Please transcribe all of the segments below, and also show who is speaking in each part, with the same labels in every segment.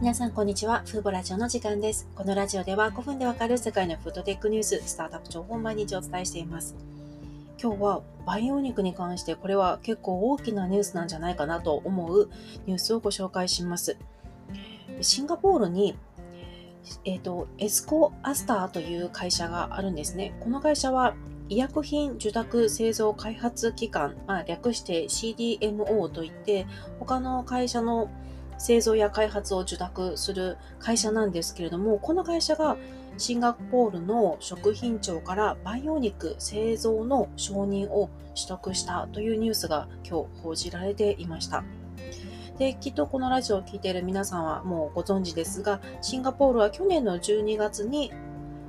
Speaker 1: 皆さん、こんにちは。フーボラジオの時間です。このラジオでは5分でわかる世界のフードテックニュース、スタートアップ情報を毎日お伝えしています。今日は培養肉に関してこれは結構大きなニュースなんじゃないかなと思うニュースをご紹介します。シンガポールにえ、ー、と、エスコアスターという会社があるんですね。この会社は医薬品受託製造開発機関、まあ、略して CDMO といって他の会社の製造や開発を受託する会社なんですけれども、この会社がシンガポールの食品庁から培養肉製造の承認を取得したというニュースが今日報じられていました。で、きっとこのラジオを聴いている皆さんはもうご存知ですが、シンガポールは去年の12月に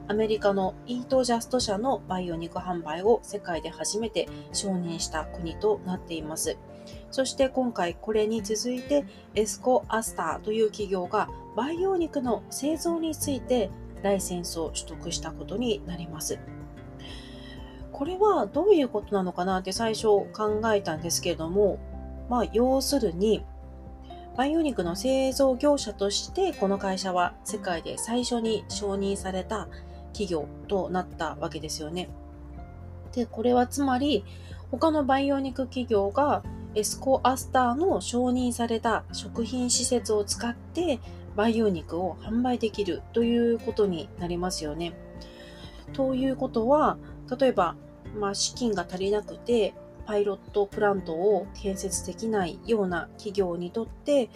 Speaker 1: アメリカのイートジャスト社の培養肉販売を世界で初めて承認した国となっています。そして今回これに続いてエスコアスターという企業が培養肉の製造についてライセンスを取得したことになります。これはどういうことなのかなって最初考えたんですけれども、まあ要するに培養肉の製造業者としてこの会社は世界で最初に承認された企業となったわけですよね。で、これはつまり他の培養肉企業がエスコアスターの承認された食品施設を使って培養肉を販売できるということになりますよね。ということは、例えば、まあ、資金が足りなくて、パイロットプラントを建設できないような企業にとって、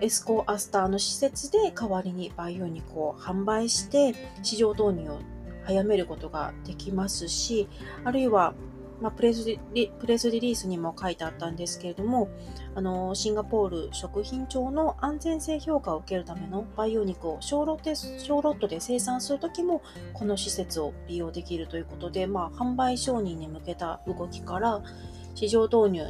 Speaker 1: エスコアスターの施設で代わりに培養肉を販売して市場導入を早めることができますし、あるいはまあ、プレスリプレスリリースにも書いてあったんですけれども、あのシンガポール食品庁の安全性評価を受けるための培養肉を小ロット小ロットで生産するときも、この施設を利用できるということで、まあ、販売承認に向けた動きから、市場導入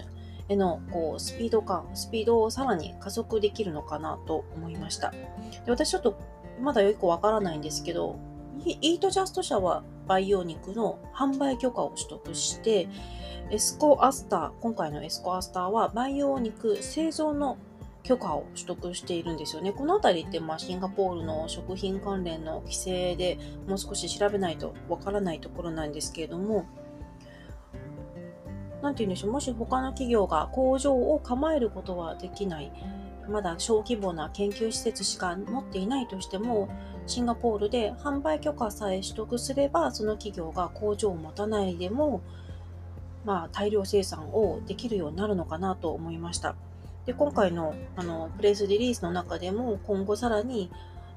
Speaker 1: へのこうスピード感、スピードをさらに加速できるのかなと思いました。で私ちょっとまだよくわからないんですけど、イートジャスト社は培養肉の販売許可を取得して、エスコアスター、今回のエスコアスターは培養肉製造の許可を取得しているんですよね。このあたりって、まあ、シンガポールの食品関連の規制でもう少し調べないとわからないところなんですけれども、なんて言うんでしょう、もし他の企業が工場を構えることはできない、まだ小規模な研究施設しか持っていないとしても、シンガポールで販売許可さえ取得すれば、その企業が工場を持たないでも、まあ、大量生産をできるようになるのかなと思いました。で今回のあのプレスリリースの中でも今後さらに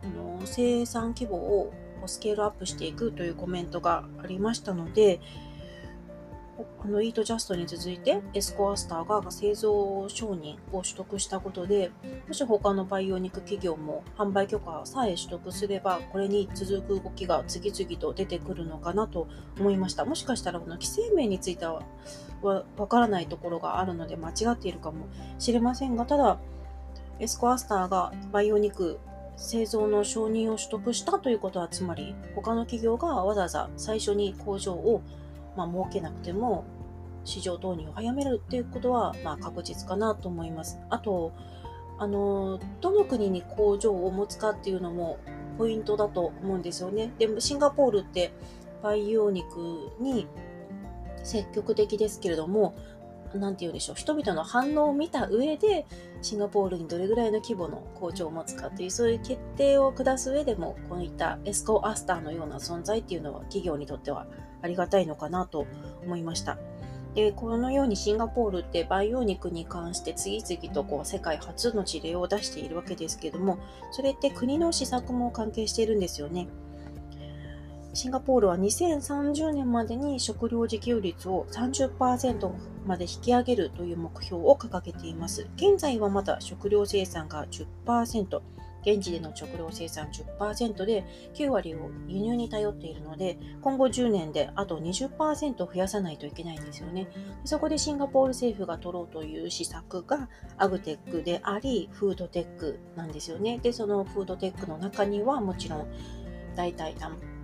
Speaker 1: あの生産規模をスケールアップしていくというコメントがありましたので、このイートジャストに続いてエスコアスターが製造承認を取得したことで、もし他の培養肉企業も販売許可さえ取得すれば、これに続く動きが次々と出てくるのかなと思いました。もしかしたらこの規制面についてはわからないところがあるので間違っているかもしれませんが、ただ、エスコアスターが培養肉製造の承認を取得したということは、つまり他の企業がわざわざ最初に工場をまあ、設けなくても市場導入を早めるっていうことは、まあ、確実かなと思います。あと、あの、どの国に工場を持つかっていうのもポイントだと思うんですよね。でも、シンガポールって培養肉に積極的ですけれども、なんて言うんでしょう、人々の反応を見た上で、シンガポールにどれぐらいの規模の工場を持つかという、そういう決定を下す上でも、こういったエスコアスターのような存在っていうのは、企業にとってはありがたいのかなと思いました。でこのようにシンガポールって培養肉に関して次々とこう世界初の事例を出しているわけですけどもそれって国の施策も関係しているんですよね。シンガポールは2030年までに食料自給率を30%まで引き上げるという目標を掲げています。現在はまだ食料生産が10%、現地での食料生産10%で9割を輸入に頼っているので、今後10年であと20%増やさないといけないんですよね。そこでシンガポール政府が取ろうという施策がアグテックであり、フードテックなんですよね。で、そのフードテックの中にはもちろん代替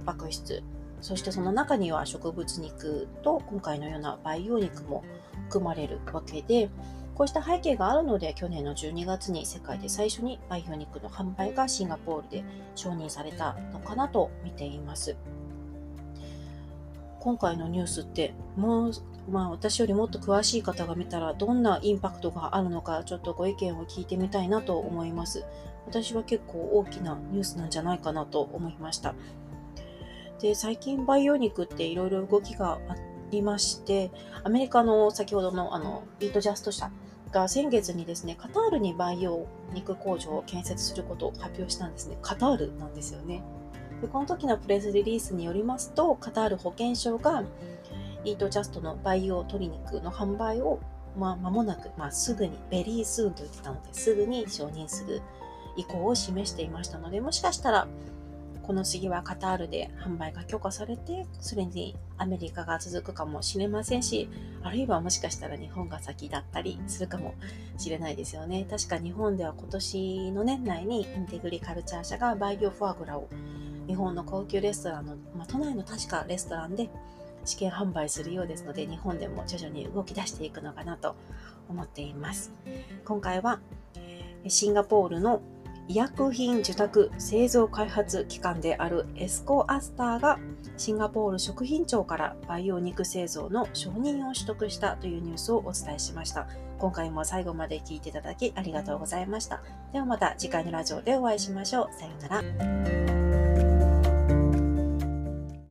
Speaker 1: タンパク質、そしてその中には植物肉と今回のような培養肉も含まれるわけで、こうした背景があるので、去年の12月に世界で最初に培養肉の販売がシンガポールで承認されたのかなと見ています。今回のニュースってもう、まあ、私よりもっと詳しい方が見たらどんなインパクトがあるのかちょっとご意見を聞いてみたいなと思います。私は結構大きなニュースなんじゃないかなと思いました。で最近培養肉っていろいろ動きがありましてアメリカの先ほどのあのビートジャスト社が先月にですねカタールに培養肉工場を建設することを発表したんですね。カタールなんですよね。でこの時のプレスリリースによりますと、カタール保健省がイートジャストの培養鶏肉の販売を、まあ、間もなく、まあ、すぐに、ベリースーンと言ってたので、すぐに承認する意向を示していましたので、もしかしたら、この次はカタールで販売が許可されて、それにアメリカが続くかもしれませんし、あるいはもしかしたら日本が先だったりするかもしれないですよね。確か日本では今年の年内にインテグリカルチャー社が培養フォアグラを日本の高級レストランの、まあ、都内の確かレストランで試験販売するようですので日本でも徐々に動き出していくのかなと思っています今回はシンガポールの医薬品受託製造開発機関であるエスコアスターがシンガポール食品庁から培養肉製造の承認を取得したというニュースをお伝えしました。今回も最後まで聞いていただきありがとうございました。ではまた次回のラジオでお会いしましょう。さようなら。